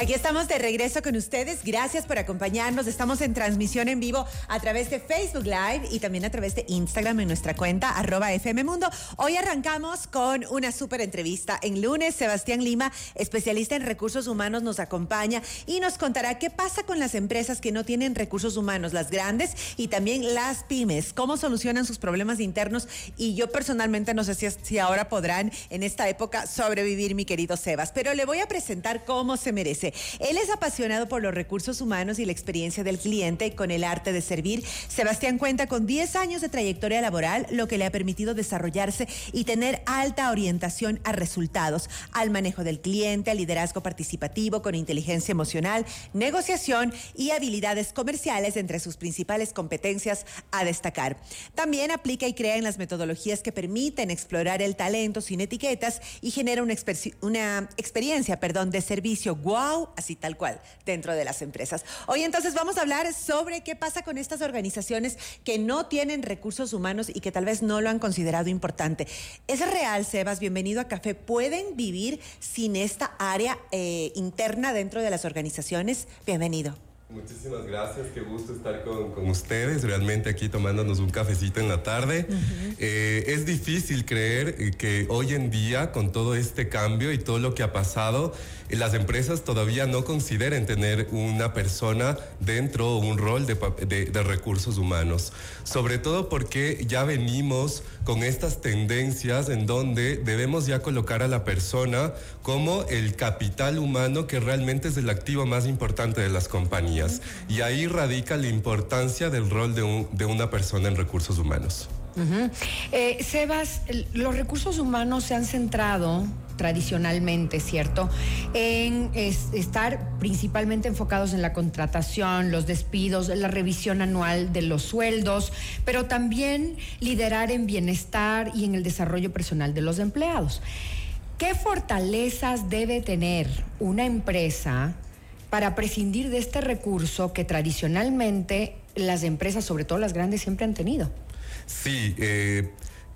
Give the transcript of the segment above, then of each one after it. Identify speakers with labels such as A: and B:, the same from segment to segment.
A: Aquí estamos de regreso con ustedes. Gracias por acompañarnos. Estamos en transmisión en vivo a través de Facebook Live y también a través de Instagram en nuestra cuenta arroba FM Mundo. Hoy arrancamos con una súper entrevista. En lunes, Sebastián Lima, especialista en recursos humanos, nos acompaña y nos contará qué pasa con las empresas que no tienen recursos humanos, las grandes y también las pymes, cómo solucionan sus problemas internos. Y yo personalmente no sé si, si ahora podrán en esta época sobrevivir, mi querido Sebas, pero le voy a presentar cómo se merece. Él es apasionado por los recursos humanos y la experiencia del cliente con el arte de servir. Sebastián cuenta con 10 años de trayectoria laboral, lo que le ha permitido desarrollarse y tener alta orientación a resultados, al manejo del cliente, al liderazgo participativo con inteligencia emocional, negociación y habilidades comerciales entre sus principales competencias a destacar. También aplica y crea en las metodologías que permiten explorar el talento sin etiquetas y genera una, una experiencia perdón, de servicio wow así tal cual, dentro de las empresas. Hoy entonces vamos a hablar sobre qué pasa con estas organizaciones que no tienen recursos humanos y que tal vez no lo han considerado importante. ¿Es real, Sebas? Bienvenido a Café. ¿Pueden vivir sin esta área eh, interna dentro de las organizaciones? Bienvenido.
B: Muchísimas gracias, qué gusto estar con, ustedes, realmente aquí tomándonos un cafecito en la tarde. Eh, es difícil creer que hoy en día, con todo este cambio y todo lo que ha pasado, las empresas todavía no consideren tener una persona dentro o un rol de, de, recursos humanos. Sobre todo porque ya venimos con estas tendencias en donde debemos ya colocar a la persona como el capital humano que realmente es el activo más importante de las compañías. Y ahí radica la importancia del rol de, una persona en recursos humanos.
C: Eh, Sebas, los recursos humanos se han centrado tradicionalmente, ¿cierto? En estar principalmente enfocados en la contratación, los despidos, la revisión anual de los sueldos, pero también liderar en bienestar y en el desarrollo personal de los empleados. ¿Qué fortalezas debe tener una empresa para prescindir de este recurso que tradicionalmente las empresas, sobre todo las grandes, siempre han tenido?
B: Sí, eh,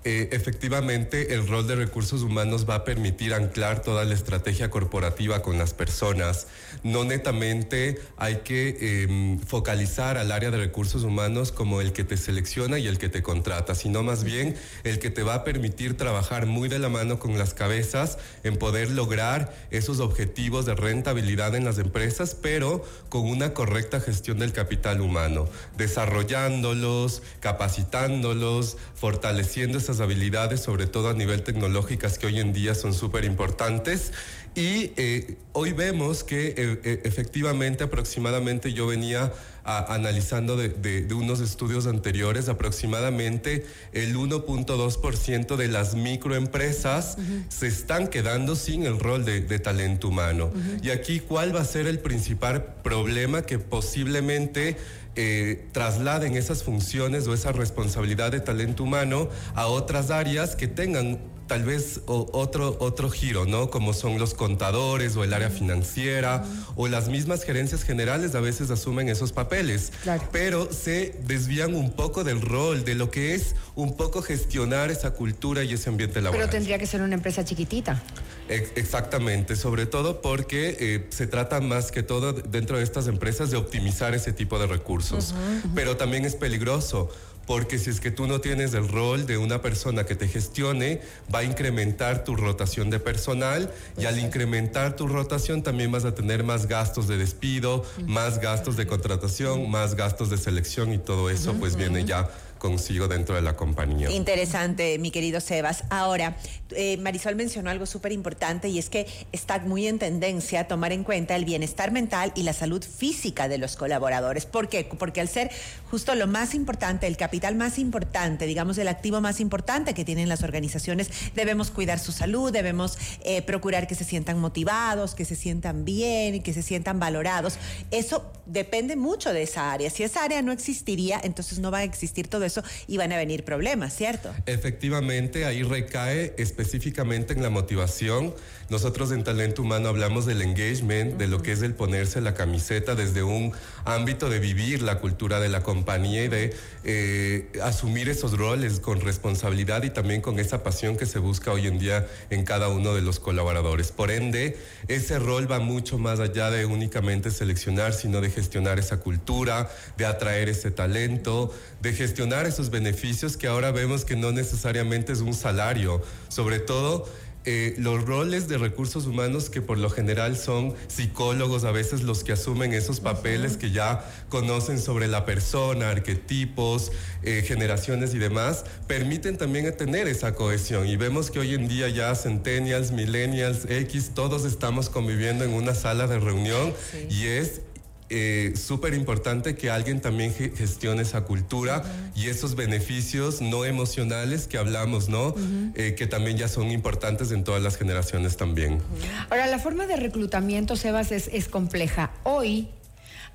B: eh, efectivamente el rol de recursos humanos va a permitir anclar toda la estrategia corporativa con las personas. No netamente hay que em, focalizar al área de recursos humanos como el que te selecciona y el que te contrata, sino más bien el que te va a permitir trabajar muy de la mano con las cabezas en poder lograr esos objetivos de rentabilidad en las empresas, pero con una correcta gestión del capital humano, desarrollándolos, capacitándolos, fortaleciendo esas habilidades, sobre todo a nivel tecnológicas, que hoy en día son súper importantes. Y eh, hoy vemos que eh, eh, efectivamente aproximadamente yo venía analizando de, unos estudios anteriores, aproximadamente el 1.2% de las microempresas se están quedando sin el rol de, talento humano. Y aquí, ¿cuál va a ser el principal problema que posiblemente eh, trasladen esas funciones o esa responsabilidad de talento humano a otras áreas que tengan tal vez otro, otro giro, ¿no? Como son los contadores o el área financiera o las mismas gerencias generales a veces asumen esos papeles, pero se desvían un poco del rol, de lo que es un poco gestionar esa cultura y ese ambiente laboral.
C: Pero tendría que ser una empresa chiquitita.
B: Exactamente, sobre todo porque eh, se trata más que todo dentro de estas empresas de optimizar ese tipo de recursos, pero también es peligroso porque si es que tú no tienes el rol de una persona que te gestione, va a incrementar tu rotación de personal y al incrementar tu rotación también vas a tener más gastos de despido, más gastos de contratación, más gastos de selección y todo eso pues viene ya consigo dentro de la compañía.
A: Interesante, mi querido Sebas. Ahora, eh, Marisol mencionó algo súper importante y es que está muy en tendencia tomar en cuenta el bienestar mental y la salud física de los colaboradores. ¿Por qué? Porque al ser justo lo más importante, el capital más importante, digamos el activo más importante que tienen las organizaciones, debemos cuidar su salud, debemos eh, procurar que se sientan motivados, que se sientan bien, que se sientan valorados. Eso depende mucho de esa área. Si esa área no existiría, entonces no va a existir todo eso eso y van a venir problemas, ¿cierto?
B: Efectivamente, ahí recae específicamente en la motivación. Nosotros en Talento Humano hablamos del engagement, de lo que es el ponerse la camiseta desde un ámbito de vivir la cultura de la compañía y de eh, asumir esos roles con responsabilidad y también con esa pasión que se busca hoy en día en cada uno de los colaboradores. Por ende, ese rol va mucho más allá de únicamente seleccionar, sino de gestionar esa cultura, de atraer ese talento, de gestionar esos beneficios que ahora vemos que no necesariamente es un salario, sobre todo eh, los roles de recursos humanos que por lo general son psicólogos a veces los que asumen esos papeles que ya conocen sobre la persona, arquetipos, eh, generaciones y demás, permiten también tener esa cohesión. Y vemos que hoy en día ya centennials, millennials, X, todos estamos conviviendo en una sala de reunión y es eh, súper importante que alguien también gestione esa cultura y esos beneficios no emocionales que hablamos, ¿no? Eh, que también ya son importantes en todas las generaciones también.
C: Ahora, la forma de reclutamiento, Sebas, es, es compleja. Hoy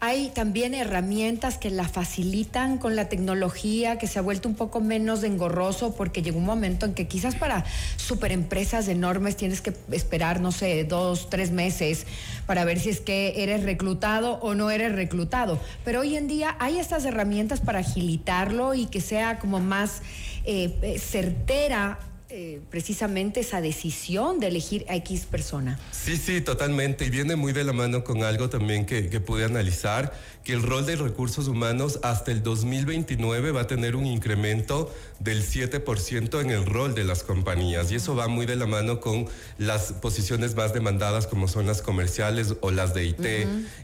C: hay también herramientas que la facilitan con la tecnología, que se ha vuelto un poco menos engorroso, porque llegó un momento en que quizás para superempresas enormes tienes que esperar, no sé, dos, tres meses para ver si es que eres reclutado o no eres reclutado. Pero hoy en día hay estas herramientas para agilitarlo y que sea como más eh, eh, certera eh, precisamente esa decisión de elegir a X persona.
B: Sí, sí, totalmente. Y viene muy de la mano con algo también que, que pude analizar, que el rol de recursos humanos hasta el 2029 va a tener un incremento del 7% en el rol de las compañías. Y eso va muy de la mano con las posiciones más demandadas como son las comerciales o las de IT.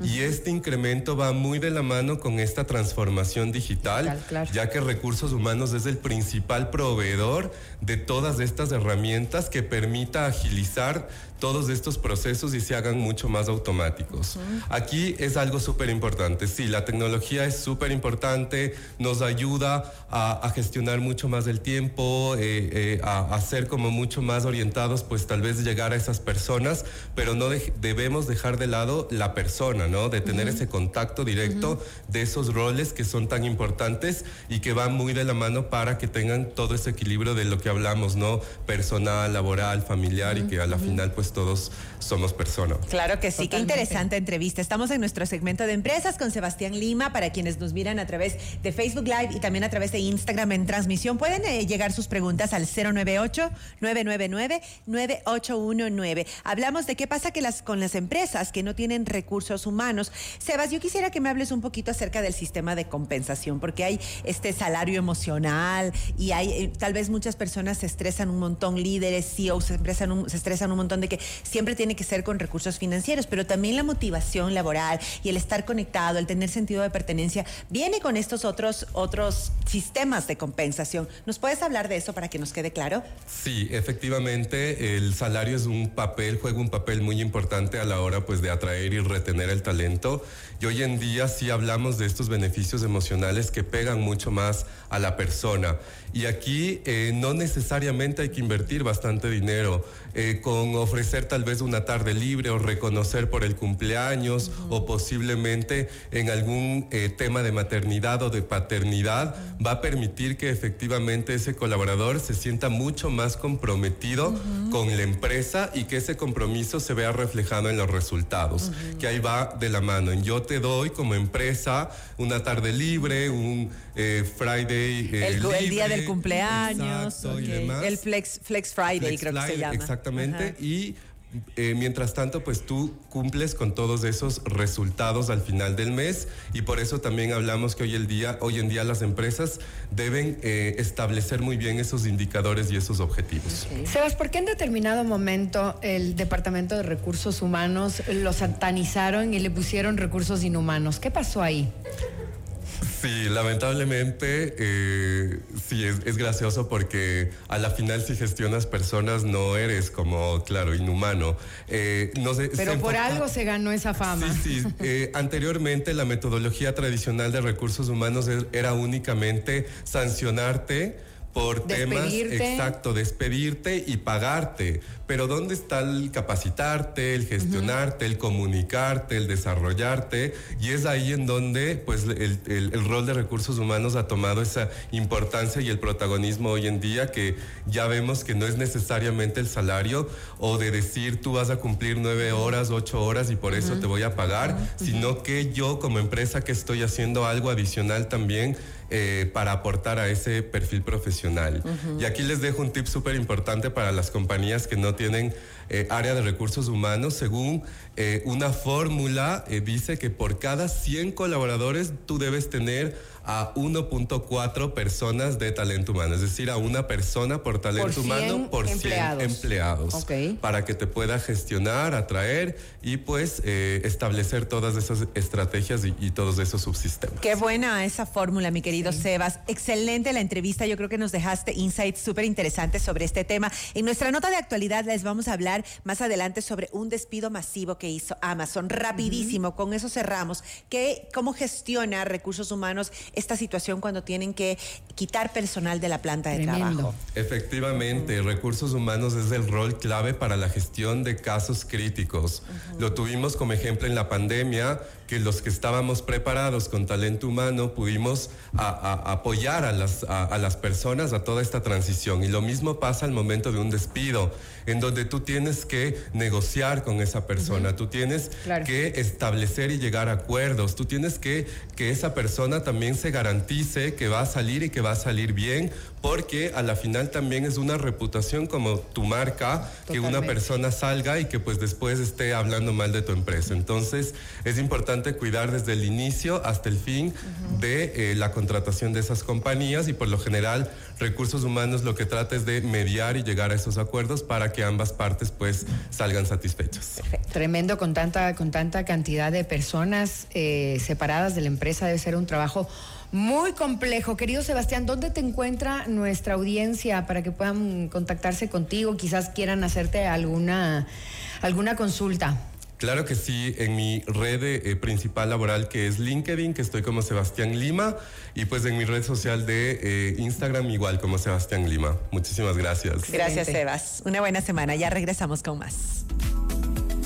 B: Y este incremento va muy de la mano con esta transformación digital, ya que recursos humanos es el principal proveedor de todas estas herramientas que permita agilizar todos estos procesos y se hagan mucho más automáticos. Aquí es algo súper importante. Sí, la tecnología es súper importante, nos ayuda a, gestionar mucho más el tiempo, eh, eh, a, ser como mucho más orientados, pues tal vez llegar a esas personas, pero no debemos dejar de lado la persona, ¿no? De tener ese contacto directo de esos roles que son tan importantes y que van muy de la mano para que tengan todo ese equilibrio de lo que hablamos, ¿no? Personal, laboral, familiar y que a la final pues todos somos personas.
A: Claro que sí, qué interesante entrevista. Estamos en nuestro segmento de empresas con Sebastián Lima, para quienes nos miran a través de Facebook Live y también a través de Instagram en transmisión. Pueden eh, llegar sus preguntas al 098-999-9819. Hablamos de qué pasa que las, con las empresas que no tienen recursos humanos. Sebas, yo quisiera que me hables un poquito acerca del sistema de compensación, porque hay este salario emocional y hay eh, tal vez muchas personas se estresan un montón, líderes, CEOs se, se estresan un montón de que siempre tiene que ser con recursos financieros, pero también la motivación laboral y el estar conectado, el tener sentido de pertenencia, viene con estos otros, otros sistemas de compensación. ¿Nos puedes hablar de eso para que nos quede claro?
B: Sí, efectivamente, el salario es un papel, juega un papel muy importante a la hora pues de atraer y retener el talento. Y hoy en día sí hablamos de estos beneficios emocionales que pegan mucho más a la persona. Y aquí eh, no necesariamente hay que invertir bastante dinero. Eh, con ofrecer tal vez una tarde libre o reconocer por el cumpleaños o posiblemente en algún eh, tema de maternidad o de paternidad, va a permitir que efectivamente ese colaborador se sienta mucho más comprometido con la empresa y que ese compromiso se vea reflejado en los resultados, que ahí va de la mano. yo te doy como empresa una tarde libre, un eh, Friday.
A: el, día del cumpleaños, el Flex, Flex Friday creo que se llama.
B: Exactamente. Y eh, mientras tanto, pues tú cumples con todos esos resultados al final del mes y por eso también hablamos que hoy, el día, hoy en día las empresas deben eh, establecer muy bien esos indicadores y esos objetivos.
C: Sebas, ¿por qué en determinado momento el Departamento de Recursos Humanos lo satanizaron y le pusieron recursos inhumanos? ¿Qué pasó ahí?
B: Sí, lamentablemente, eh, sí, es, gracioso porque a la final si gestionas personas no eres como, claro, inhumano.
C: Eh, no sé, Pero por algo se ganó esa fama.
B: Sí, sí. Eh, anteriormente la metodología tradicional de recursos humanos era únicamente sancionarte por temas, exacto, despedirte y pagarte. Pero ¿dónde está el capacitarte, el gestionarte, el comunicarte, el desarrollarte? Y es ahí en donde pues el, el, rol de recursos humanos ha tomado esa importancia y el protagonismo hoy en día que ya vemos que no es necesariamente el salario o de decir tú vas a cumplir nueve horas, ocho horas y por eso te voy a pagar, sino que yo como empresa que estoy haciendo algo adicional también eh, para aportar a ese perfil profesional. Y aquí les dejo un tip súper importante para las compañías que no tienen eh, área de recursos humanos. Según eh, una fórmula, dice que por cada 100 colaboradores tú debes tener a 1.4 personas de talento humano, es decir, a una persona por talento humano por 100 empleados, para que te pueda gestionar, atraer y pues eh, establecer todas esas estrategias y, todos esos subsistemas.
A: Qué buena esa fórmula, mi querido Sebas. Excelente la entrevista, yo creo que nos dejaste insights súper interesantes sobre este tema. En nuestra nota de actualidad les vamos a hablar más adelante sobre un despido masivo que hizo Amazon. Rapidísimo, con eso cerramos. ¿Qué, ¿Cómo gestiona recursos humanos esta situación cuando tienen que quitar personal de la planta de trabajo.
B: Efectivamente, recursos humanos es el rol clave para la gestión de casos críticos. Lo tuvimos como ejemplo en la pandemia, que los que estábamos preparados con talento humano pudimos apoyar a las, a, las personas a toda esta transición. Y lo mismo pasa al momento de un despido, en donde tú tienes que negociar con esa persona, tú tienes que establecer y llegar a acuerdos, tú tienes que que esa persona también se garantice que va a salir y que va a salir bien, porque a la final también es una reputación como tu marca, que una persona salga y que pues después esté hablando mal de tu empresa. Entonces es importante cuidar desde el inicio hasta el fin de eh, la contratación de esas compañías y por lo general recursos humanos lo que trata es de mediar y llegar a esos acuerdos para que ambas partes pues salgan satisfechas.
C: Tremendo con tanta, con tanta cantidad de personas eh, separadas de la empresa, debe ser un trabajo muy complejo. Querido Sebastián, ¿dónde te encuentra nuestra audiencia para que puedan contactarse contigo? Quizás quieran hacerte alguna, alguna consulta.
B: Claro que sí, en mi red eh, principal laboral que es LinkedIn, que estoy como Sebastián Lima, y pues en mi red social de eh, Instagram igual como Sebastián Lima. Muchísimas gracias.
A: Gracias, Sebas. Una buena semana. Ya regresamos con más.